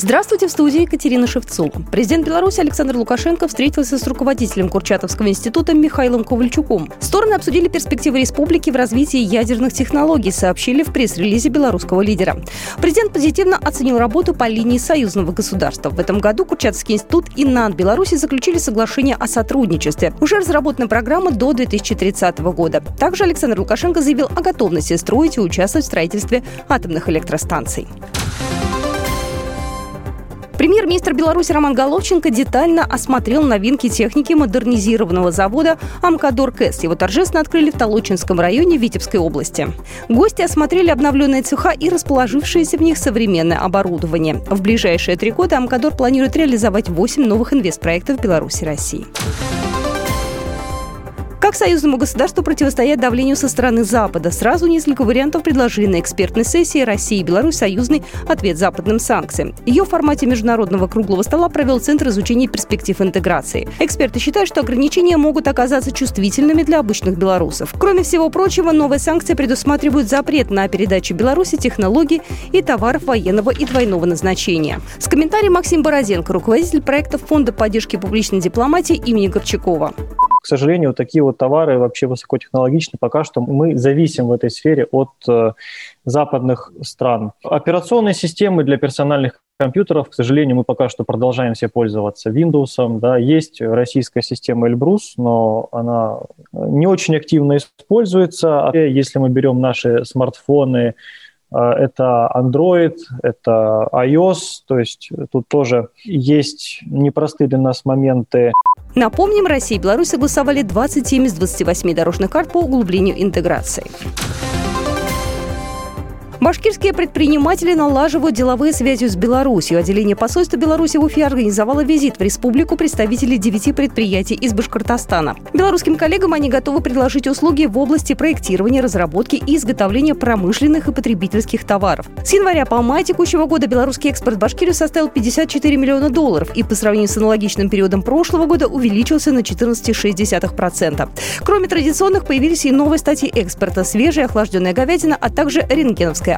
Здравствуйте, в студии Екатерина Шевцова. Президент Беларуси Александр Лукашенко встретился с руководителем Курчатовского института Михаилом Ковальчуком. Стороны обсудили перспективы республики в развитии ядерных технологий, сообщили в пресс-релизе белорусского лидера. Президент позитивно оценил работу по линии союзного государства. В этом году Курчатовский институт и НАН Беларуси заключили соглашение о сотрудничестве. Уже разработана программа до 2030 года. Также Александр Лукашенко заявил о готовности строить и участвовать в строительстве атомных электростанций. Премьер-министр Беларуси Роман Головченко детально осмотрел новинки техники модернизированного завода «Амкадор КЭС». Его торжественно открыли в Толочинском районе Витебской области. Гости осмотрели обновленные цеха и расположившееся в них современное оборудование. В ближайшие три года «Амкадор» планирует реализовать 8 новых инвестпроектов Беларуси России. Как союзному государству противостоять давлению со стороны Запада? Сразу несколько вариантов предложили на экспертной сессии России и Беларусь союзный ответ западным санкциям. Ее в формате международного круглого стола провел Центр изучения перспектив интеграции. Эксперты считают, что ограничения могут оказаться чувствительными для обычных белорусов. Кроме всего прочего, новые санкции предусматривают запрет на передачу Беларуси технологий и товаров военного и двойного назначения. С комментарием Максим Борозенко, руководитель проекта Фонда поддержки публичной дипломатии имени Горчакова. Сожалению, такие вот товары вообще высокотехнологичны. Пока что мы зависим в этой сфере от э, западных стран. Операционные системы для персональных компьютеров, к сожалению, мы пока что продолжаем все пользоваться Windows. Да. Есть российская система Эльбрус, но она не очень активно используется. Если мы берем наши смартфоны, э, это Android, это iOS, то есть тут тоже есть непростые для нас моменты. Напомним, Россия и Беларусь согласовали 27 из 28 дорожных карт по углублению интеграции. Башкирские предприниматели налаживают деловые связи с Беларусью. Отделение посольства Беларуси в Уфе организовало визит в республику представителей девяти предприятий из Башкортостана. Белорусским коллегам они готовы предложить услуги в области проектирования, разработки и изготовления промышленных и потребительских товаров. С января по май текущего года белорусский экспорт Башкирию составил 54 миллиона долларов и по сравнению с аналогичным периодом прошлого года увеличился на 14,6%. Кроме традиционных, появились и новые статьи экспорта – свежая охлажденная говядина, а также рентгеновская